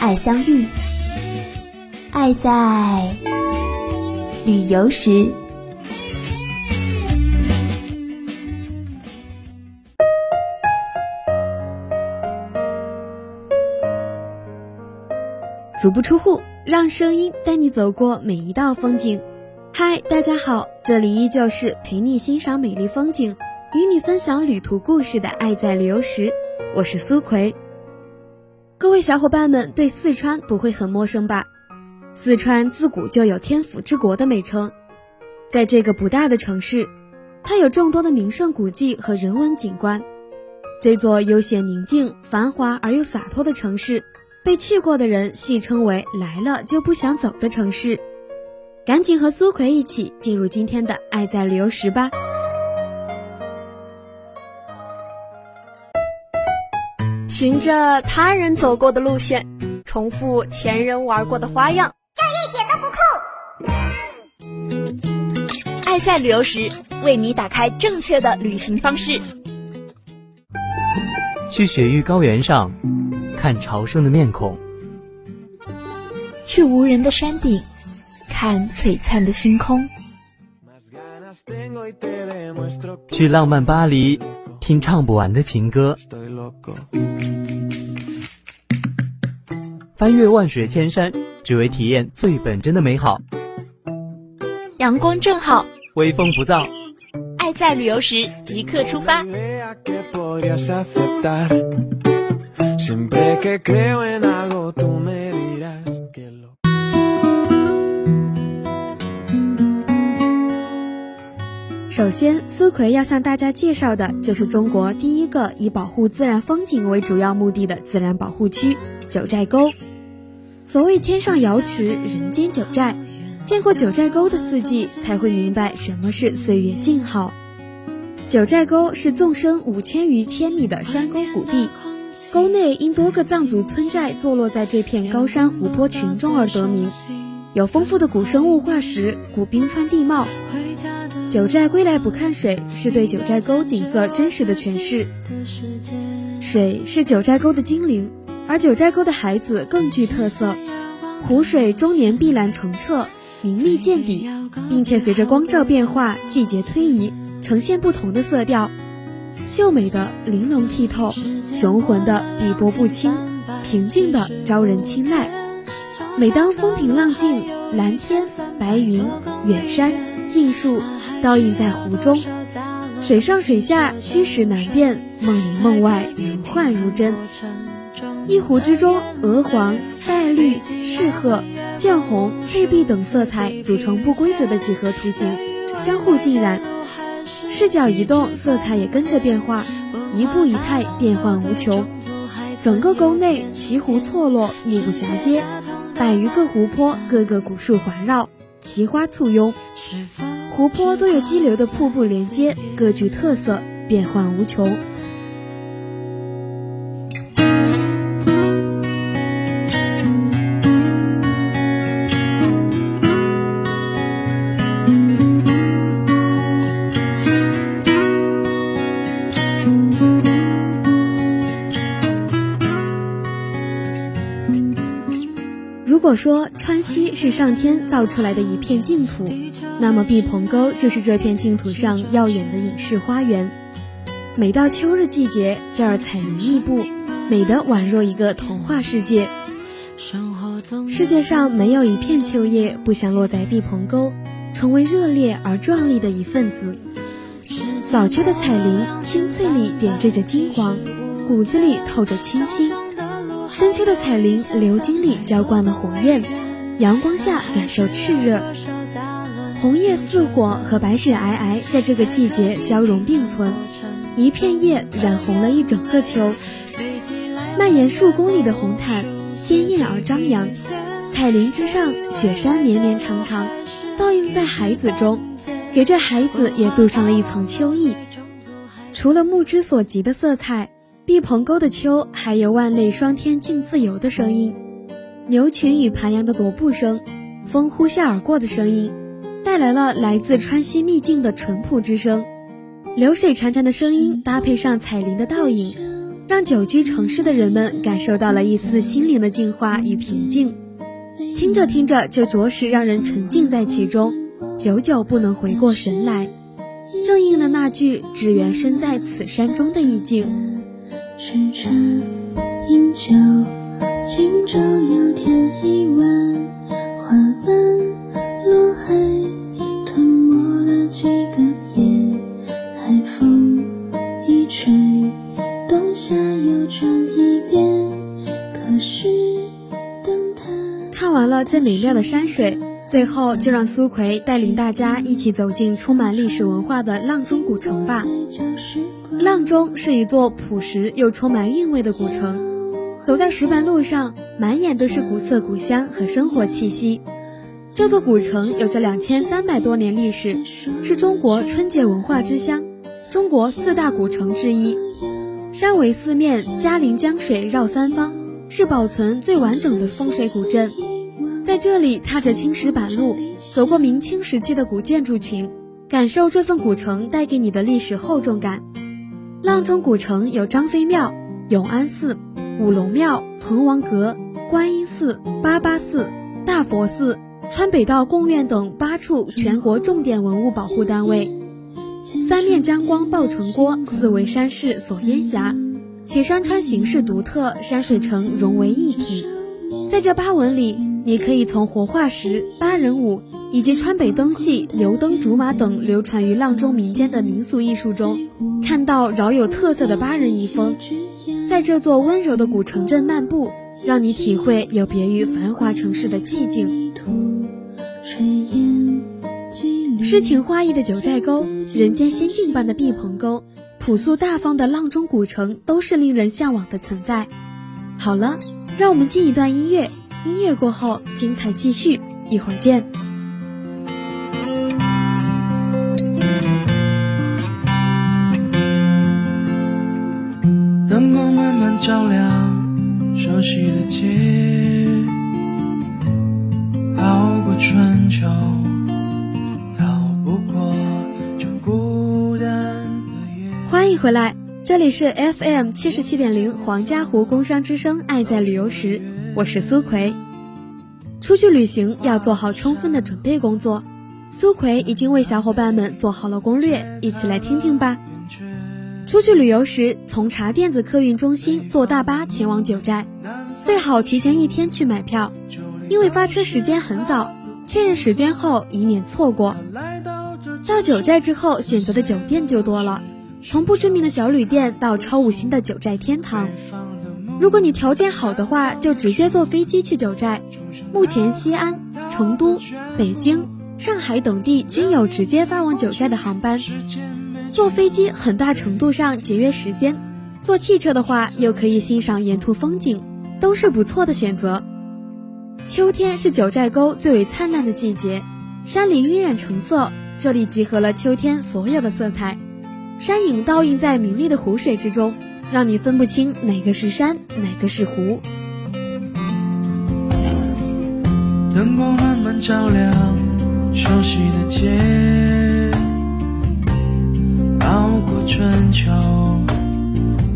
爱相遇，爱在旅游时。足不出户，让声音带你走过每一道风景。嗨，大家好，这里依旧是陪你欣赏美丽风景，与你分享旅途故事的爱在旅游时。我是苏葵。各位小伙伴们对四川不会很陌生吧？四川自古就有天府之国的美称，在这个不大的城市，它有众多的名胜古迹和人文景观。这座悠闲宁静、繁华而又洒脱的城市，被去过的人戏称为“来了就不想走的城市”。赶紧和苏葵一起进入今天的《爱在旅游时》吧。循着他人走过的路线，重复前人玩过的花样，这一点都不酷。爱在旅游时，为你打开正确的旅行方式。去雪域高原上看朝圣的面孔，去无人的山顶看璀璨的星空，去浪漫巴黎听唱不完的情歌。翻越万水千山，只为体验最本真的美好。阳光正好，微风不燥，爱在旅游时即刻出发。首先，苏奎要向大家介绍的就是中国第一个以保护自然风景为主要目的的自然保护区——九寨沟。所谓天上瑶池，人间九寨，见过九寨沟的四季，才会明白什么是岁月静好。九寨沟是纵深五千余千米的山沟谷地，沟内因多个藏族村寨坐落在这片高山湖泊群中而得名，有丰富的古生物化石、古冰川地貌。九寨归来不看水，是对九寨沟景色真实的诠释。水是九寨沟的精灵。而九寨沟的孩子更具特色，湖水终年碧蓝澄澈，明丽见底，并且随着光照变化、季节推移，呈现不同的色调，秀美的玲珑剔透，雄浑的碧波不清，平静的招人青睐。每当风平浪静，蓝天、白云、远山、近树倒映在湖中，水上水下，虚实难辨，梦里梦外，如幻如真。一湖之中，鹅黄、黛绿、赤褐、绛红、翠碧等色彩组成不规则的几何图形，相互浸染。视角移动，色彩也跟着变化，一步一态，变幻无穷。整个沟内奇湖错落，目不暇接，百余个湖泊，各个古树环绕，奇花簇拥。湖泊都有激流的瀑布连接，各具特色，变幻无穷。如果说川西是上天造出来的一片净土，那么毕棚沟就是这片净土上耀眼的隐士花园。每到秋日季节，这儿彩云密布，美得宛若一个童话世界。世界上没有一片秋叶不想落在毕棚沟，成为热烈而壮丽的一份子。早秋的彩铃，青翠里点缀着金黄，骨子里透着清新。深秋的彩铃，流金里浇灌了火焰，阳光下感受炽热。红叶似火和白雪皑皑，在这个季节交融并存，一片叶染红了一整个秋。蔓延数公里的红毯，鲜艳而张扬。彩林之上，雪山绵绵长长，倒映在海子中，给这海子也镀上了一层秋意。除了目之所及的色彩，碧蓬沟的秋还有万类霜天竞自由的声音，牛群与盘羊的踱步声，风呼啸而过的声音，带来了来自川西秘境的淳朴之声。流水潺潺的声音搭配上彩铃的倒影，让久居城市的人们感受到了一丝心灵的净化与平静。听着听着，就着实让人沉浸在其中，久久不能回过神来。正应了那句“只缘身在此山中”的意境。吃茶饮酒，轻舟又添一晚，花瓣落海，吞没了几个夜。海风一吹，冬夏又转一遍。可是等他看完了这美妙的山水。最后，就让苏奎带领大家一起走进充满历史文化的阆中古城吧。阆中是一座朴实又充满韵味的古城，走在石板路上，满眼都是古色古香和生活气息。这座古城有着两千三百多年历史，是中国春节文化之乡，中国四大古城之一。山围四面，嘉陵江水绕三方，是保存最完整的风水古镇。在这里踏着青石板路，走过明清时期的古建筑群，感受这份古城带给你的历史厚重感。阆中古城有张飞庙、永安寺、五龙庙、滕王阁、观音寺、八八寺、大佛寺、川北道贡院等八处全国重点文物保护单位。三面江光抱城郭，四围山势锁烟霞，其山川形势独特，山水城融为一体。在这八文里。你可以从活化石、八人舞以及川北灯戏、油灯竹马等流传于阆中民间的民俗艺术中，看到饶有特色的八人遗风。在这座温柔的古城镇漫步，让你体会有别于繁华城市的寂静。诗情画意的九寨沟，人间仙境般的毕棚沟，朴素大方的阆中古城，都是令人向往的存在。好了，让我们进一段音乐。音乐过后，精彩继续，一会儿见。灯光慢慢照亮熟悉的街，熬过春秋，逃不过这孤单的夜。欢迎回来，这里是 FM 七十七点零黄家湖工商之声，爱在旅游时。我是苏奎，出去旅行要做好充分的准备工作。苏奎已经为小伙伴们做好了攻略，一起来听听吧。出去旅游时，从茶店子客运中心坐大巴前往九寨，最好提前一天去买票，因为发车时间很早，确认时间后以免错过。到九寨之后，选择的酒店就多了，从不知名的小旅店到超五星的九寨天堂。如果你条件好的话，就直接坐飞机去九寨。目前西安、成都、北京、上海等地均有直接发往九寨的航班。坐飞机很大程度上节约时间，坐汽车的话又可以欣赏沿途风景，都是不错的选择。秋天是九寨沟最为灿烂的季节，山林晕染橙色，这里集合了秋天所有的色彩，山影倒映在明丽的湖水之中。让你分不清哪个是山，哪个是湖。灯光慢慢照亮熟悉的街，熬过春秋，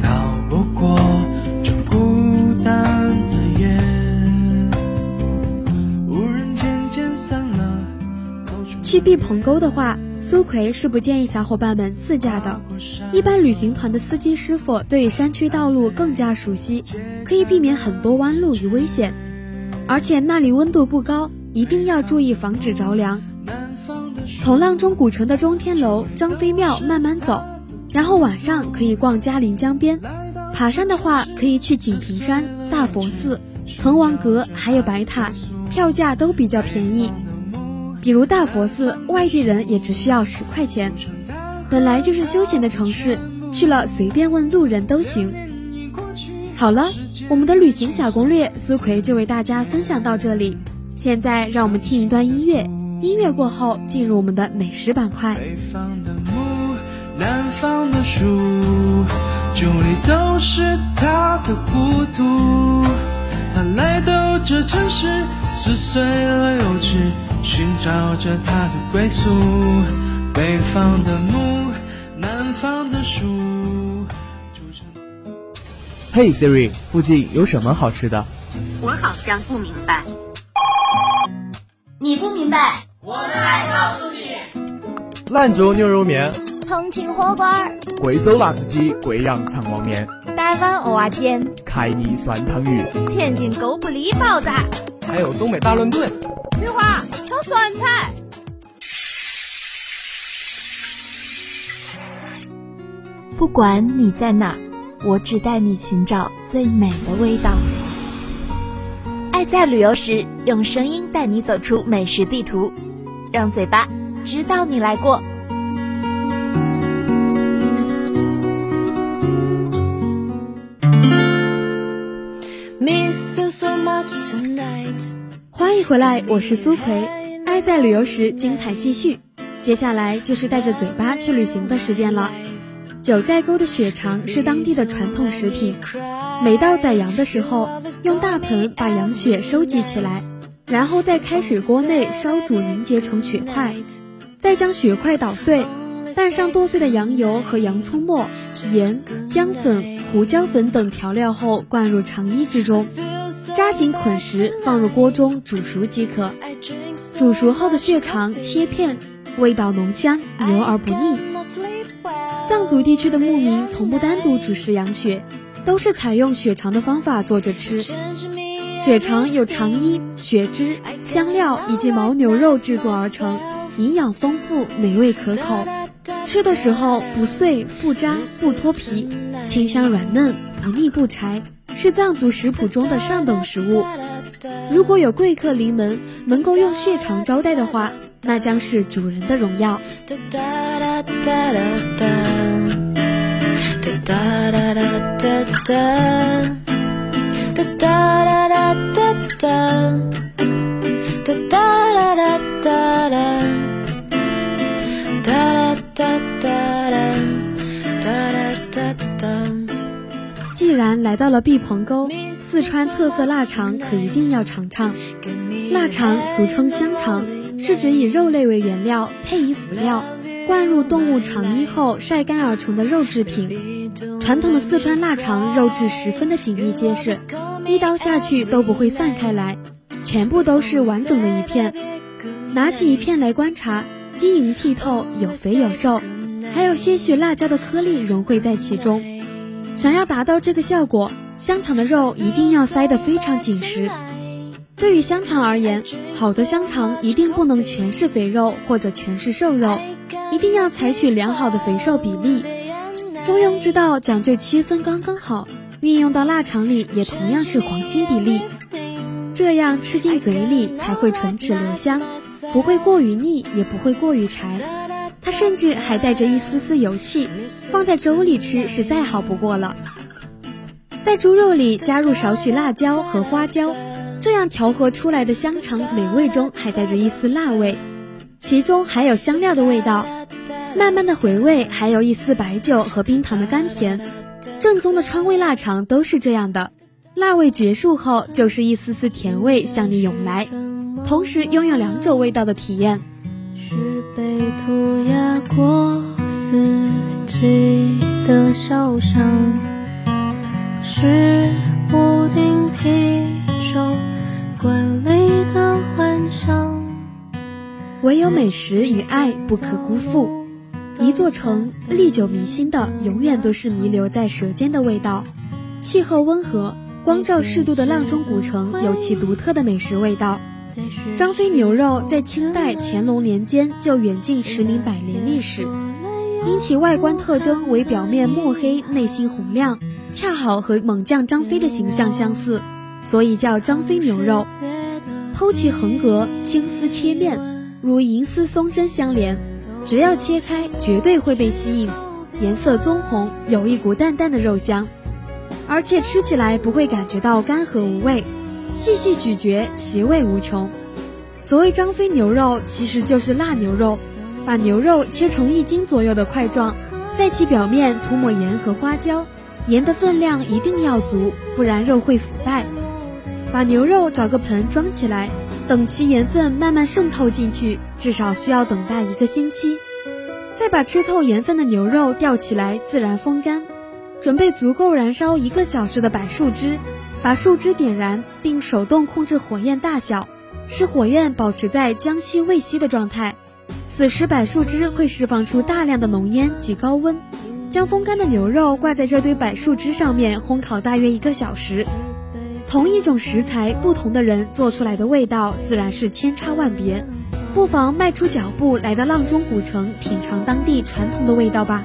逃不过这孤单的夜。无人渐渐散了。去毕棚沟的话。苏奎是不建议小伙伴们自驾的，一般旅行团的司机师傅对山区道路更加熟悉，可以避免很多弯路与危险。而且那里温度不高，一定要注意防止着凉。从阆中古城的中天楼、张飞庙慢慢走，然后晚上可以逛嘉陵江边。爬山的话，可以去锦屏山、大佛寺、滕王阁，还有白塔，票价都比较便宜。比如大佛寺，外地人也只需要十块钱。本来就是休闲的城市，去了随便问路人都行。好了，我们的旅行小攻略，苏奎就为大家分享到这里。现在让我们听一段音乐，音乐过后进入我们的美食板块。北方的木，南方的树，酒里都是他的糊涂。他来到这城市，撕碎了幼稚，寻找着他的归宿。北方的木，南方的树。嘿、Siri，附近有什么好吃的？我好像不明白。你不明白？我来告诉你兰州牛肉面、重庆火锅、贵州辣子鸡、贵阳肠旺面、台湾蚵仔煎、凯尼酸汤鱼，天津狗不理包子、还有东北大乱炖。菊花炒酸菜。不管你在哪，我只带你寻找最美的味道。爱在旅游时，用声音带你走出美食地图，让嘴巴知道你来过。欢迎回来，我是苏奎。爱在旅游时，精彩继续。接下来就是带着嘴巴去旅行的时间了。九寨沟的血肠是当地的传统食品。每到宰羊的时候，用大盆把羊血收集起来，然后在开水锅内烧煮凝结成血块，再将血块捣碎，拌上剁碎的羊油和洋葱末、盐、姜粉、胡椒粉等调料后，灌入肠衣之中，扎紧捆实，放入锅中煮熟即可。煮熟后的血肠切片，味道浓香，油而不腻。藏族地区的牧民从不单独煮食羊血，都是采用血肠的方法做着吃。血肠有肠衣、血汁、香料以及牦牛肉制作而成，营养丰富，美味可口。吃的时候不碎、不渣、不脱皮，清香软嫩，不腻不柴，是藏族食谱中的上等食物。如果有贵客临门，能够用血肠招待的话，那将是主人的荣耀。既然来到了毕棚沟，四川特色腊肠可一定要尝尝。腊肠俗称香肠，是指以肉类为原料，配以辅料，灌入动物肠衣后晒干而成的肉制品。传统的四川腊肠肉质十分的紧密结实，一刀下去都不会散开来，全部都是完整的一片。拿起一片来观察，晶莹剔透，有肥有瘦，还有些许辣椒的颗粒融汇在其中。想要达到这个效果，香肠的肉一定要塞得非常紧实。对于香肠而言，好的香肠一定不能全是肥肉或者全是瘦肉，一定要采取良好的肥瘦比例。中庸之道讲究七分刚刚好，运用到腊肠里也同样是黄金比例，这样吃进嘴里才会唇齿留香，不会过于腻，也不会过于柴。甚至还带着一丝丝油气，放在粥里吃是再好不过了。在猪肉里加入少许辣椒和花椒，这样调和出来的香肠美味中还带着一丝辣味，其中还有香料的味道，慢慢的回味，还有一丝白酒和冰糖的甘甜。正宗的川味腊肠都是这样的，辣味结束后就是一丝丝甜味向你涌来，同时拥有两种味道的体验。涂鸦过四季的受伤，是屋顶啤酒馆里的幻想。唯有美食与爱不可辜负。一座城历久弥新的，永远都是弥留在舌尖的味道。气候温和、光照适度的阆中古城有其独特的美食味道。张飞牛肉在清代乾隆年间就远近驰名百年历史，因其外观特征为表面墨黑、内心红亮，恰好和猛将张飞的形象相似，所以叫张飞牛肉。剖其横格，青丝切面，如银丝松针相连，只要切开，绝对会被吸引。颜色棕红，有一股淡淡的肉香。而且吃起来不会感觉到干涸无味，细细咀嚼，其味无穷。所谓张飞牛肉，其实就是腊牛肉，把牛肉切成一斤左右的块状，在其表面涂抹盐和花椒，盐的分量一定要足，不然肉会腐败。把牛肉找个盆装起来，等其盐分慢慢渗透进去，至少需要等待一个星期。再把吃透盐分的牛肉吊起来，自然风干。准备足够燃烧一个小时的柏树枝，把树枝点燃，并手动控制火焰大小，使火焰保持在将熄未熄的状态。此时柏树枝会释放出大量的浓烟及高温。将风干的牛肉挂在这堆柏树枝上面烘烤大约一个小时。同一种食材，不同的人做出来的味道自然是千差万别。不妨迈出脚步来到阆中古城，品尝当地传统的味道吧。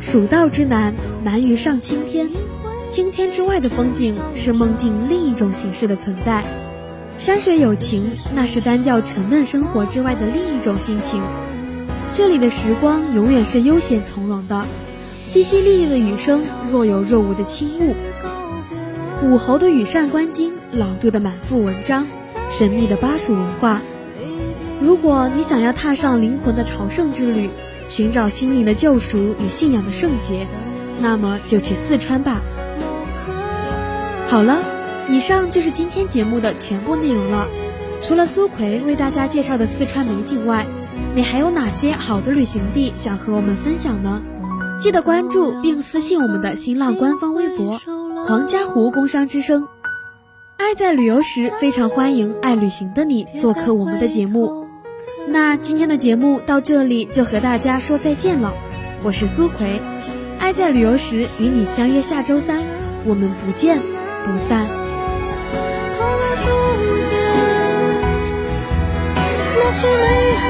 蜀道之难，难于上青天。青天之外的风景，是梦境另一种形式的存在。山水有情，那是单调沉闷生活之外的另一种心情。这里的时光永远是悠闲从容的，淅淅沥沥的雨声，若有若无的轻雾。武侯的羽扇纶巾，老杜的满腹文章，神秘的巴蜀文化。如果你想要踏上灵魂的朝圣之旅，寻找心灵的救赎与信仰的圣洁，那么就去四川吧。好了，以上就是今天节目的全部内容了。除了苏奎为大家介绍的四川美景外，你还有哪些好的旅行地想和我们分享呢？记得关注并私信我们的新浪官方微博“ 黄家湖工商之声”。爱在旅游时，非常欢迎爱旅行的你做客我们的节目。那今天的节目到这里就和大家说再见了。我是苏奎，爱在旅游时与你相约下周三，我们不见。不散。那是